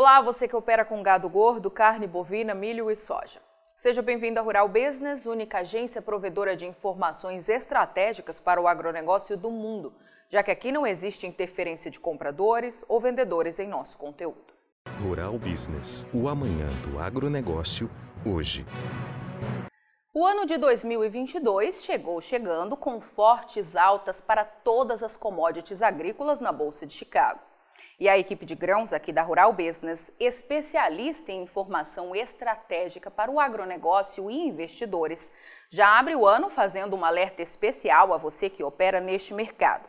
Olá, você que opera com gado gordo, carne bovina, milho e soja. Seja bem-vindo à Rural Business, única agência provedora de informações estratégicas para o agronegócio do mundo, já que aqui não existe interferência de compradores ou vendedores em nosso conteúdo. Rural Business, o amanhã do agronegócio, hoje. O ano de 2022 chegou chegando com fortes altas para todas as commodities agrícolas na Bolsa de Chicago. E a equipe de grãos aqui da Rural Business, especialista em informação estratégica para o agronegócio e investidores, já abre o ano fazendo um alerta especial a você que opera neste mercado.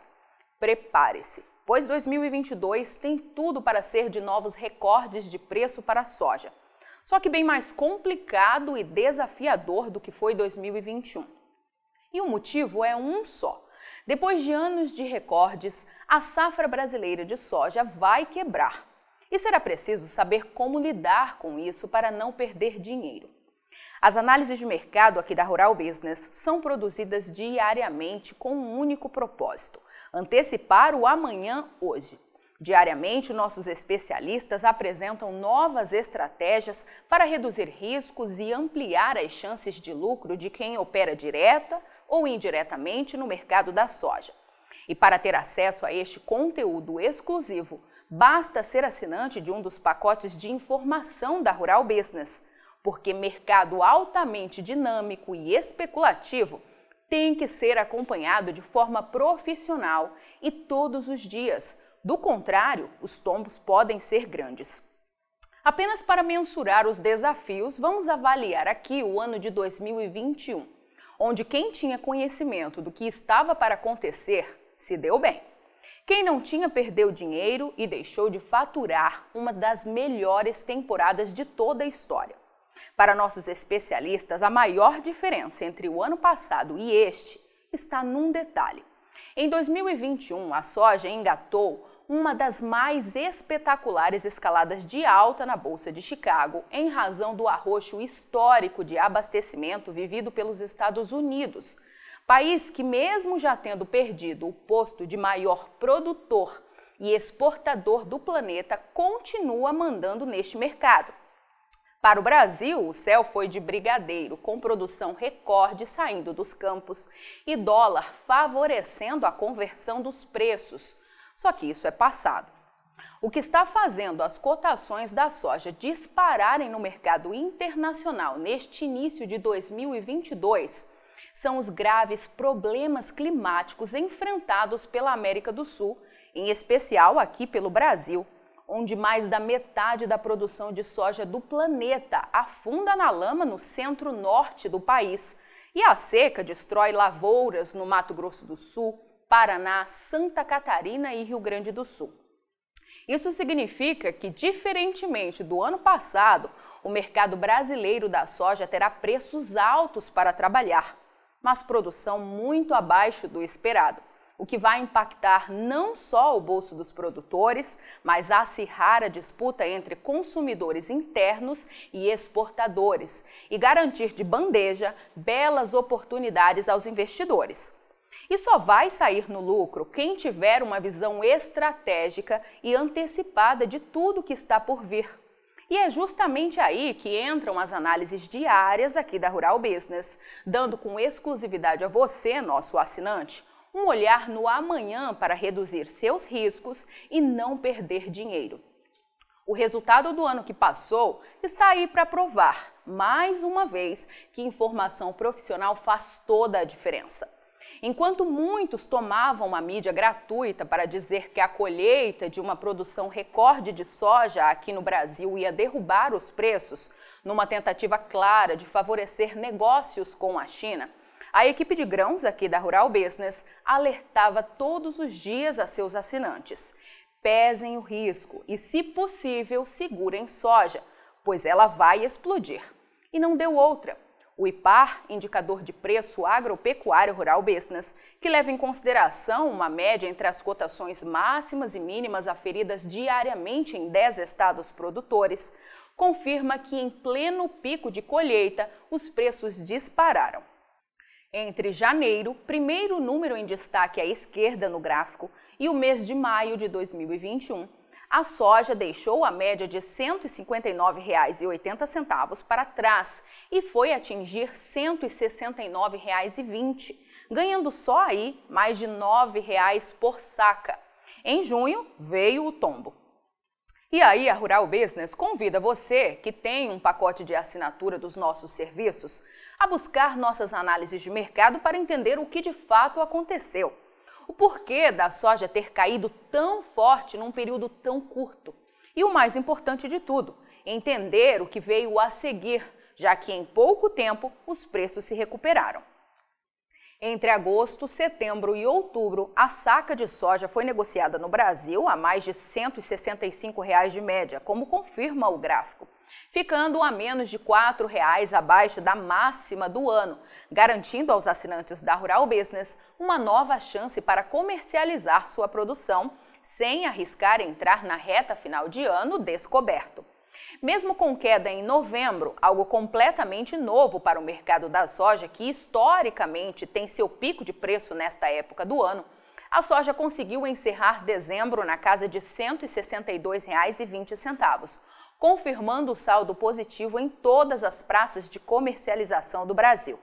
Prepare-se, pois 2022 tem tudo para ser de novos recordes de preço para a soja. Só que bem mais complicado e desafiador do que foi 2021. E o motivo é um só depois de anos de recordes, a safra brasileira de soja vai quebrar. E será preciso saber como lidar com isso para não perder dinheiro. As análises de mercado aqui da Rural Business são produzidas diariamente com um único propósito: antecipar o amanhã hoje. Diariamente, nossos especialistas apresentam novas estratégias para reduzir riscos e ampliar as chances de lucro de quem opera direta ou indiretamente no mercado da soja. E para ter acesso a este conteúdo exclusivo, basta ser assinante de um dos pacotes de informação da Rural Business, porque mercado altamente dinâmico e especulativo tem que ser acompanhado de forma profissional e todos os dias. Do contrário, os tombos podem ser grandes. Apenas para mensurar os desafios, vamos avaliar aqui o ano de 2021 onde quem tinha conhecimento do que estava para acontecer se deu bem. Quem não tinha perdeu dinheiro e deixou de faturar uma das melhores temporadas de toda a história. Para nossos especialistas, a maior diferença entre o ano passado e este está num detalhe. Em 2021, a soja engatou uma das mais espetaculares escaladas de alta na Bolsa de Chicago, em razão do arroxo histórico de abastecimento vivido pelos Estados Unidos, país que, mesmo já tendo perdido o posto de maior produtor e exportador do planeta, continua mandando neste mercado. Para o Brasil, o céu foi de brigadeiro, com produção recorde saindo dos campos e dólar favorecendo a conversão dos preços só que isso é passado. O que está fazendo as cotações da soja dispararem no mercado internacional neste início de 2022 são os graves problemas climáticos enfrentados pela América do Sul, em especial aqui pelo Brasil, onde mais da metade da produção de soja do planeta afunda na lama no centro-norte do país, e a seca destrói lavouras no Mato Grosso do Sul, Paraná, Santa Catarina e Rio Grande do Sul. Isso significa que, diferentemente do ano passado, o mercado brasileiro da soja terá preços altos para trabalhar, mas produção muito abaixo do esperado, o que vai impactar não só o bolso dos produtores, mas acirrar a disputa entre consumidores internos e exportadores e garantir de bandeja belas oportunidades aos investidores. E só vai sair no lucro quem tiver uma visão estratégica e antecipada de tudo que está por vir. E é justamente aí que entram as análises diárias aqui da Rural Business, dando com exclusividade a você, nosso assinante, um olhar no amanhã para reduzir seus riscos e não perder dinheiro. O resultado do ano que passou está aí para provar, mais uma vez, que informação profissional faz toda a diferença. Enquanto muitos tomavam a mídia gratuita para dizer que a colheita de uma produção recorde de soja aqui no Brasil ia derrubar os preços, numa tentativa clara de favorecer negócios com a China, a equipe de grãos aqui da Rural Business alertava todos os dias a seus assinantes: pesem o risco e, se possível, segurem soja, pois ela vai explodir. E não deu outra. O IPAR, Indicador de Preço Agropecuário Rural Business, que leva em consideração uma média entre as cotações máximas e mínimas aferidas diariamente em 10 estados produtores, confirma que em pleno pico de colheita os preços dispararam. Entre janeiro, primeiro número em destaque à esquerda no gráfico, e o mês de maio de 2021, a soja deixou a média de R$ 159,80 para trás e foi atingir R$ 169,20, ganhando só aí mais de R$ 9,00 por saca. Em junho, veio o tombo. E aí, a Rural Business convida você, que tem um pacote de assinatura dos nossos serviços, a buscar nossas análises de mercado para entender o que de fato aconteceu. O porquê da soja ter caído tão forte num período tão curto. E o mais importante de tudo, entender o que veio a seguir, já que em pouco tempo os preços se recuperaram. Entre agosto, setembro e outubro, a saca de soja foi negociada no Brasil a mais de 165 reais de média, como confirma o gráfico, ficando a menos de 4 reais abaixo da máxima do ano, garantindo aos assinantes da Rural Business uma nova chance para comercializar sua produção sem arriscar entrar na reta final de ano descoberto. Mesmo com queda em novembro, algo completamente novo para o mercado da soja, que historicamente tem seu pico de preço nesta época do ano, a soja conseguiu encerrar dezembro na casa de R$ 162,20, confirmando o saldo positivo em todas as praças de comercialização do Brasil.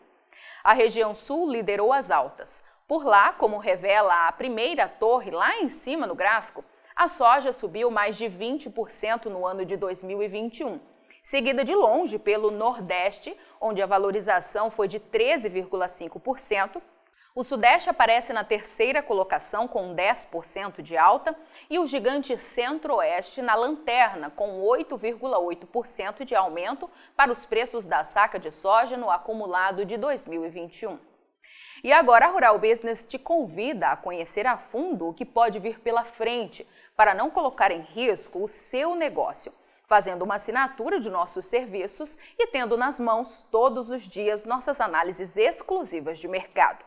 A região sul liderou as altas. Por lá, como revela a primeira torre lá em cima no gráfico, a soja subiu mais de 20% no ano de 2021, seguida de longe pelo Nordeste, onde a valorização foi de 13,5%. O Sudeste aparece na terceira colocação com 10% de alta e o gigante Centro-Oeste na lanterna com 8,8% de aumento para os preços da saca de soja no acumulado de 2021. E agora a Rural Business te convida a conhecer a fundo o que pode vir pela frente para não colocar em risco o seu negócio, fazendo uma assinatura de nossos serviços e tendo nas mãos todos os dias nossas análises exclusivas de mercado.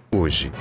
hoje.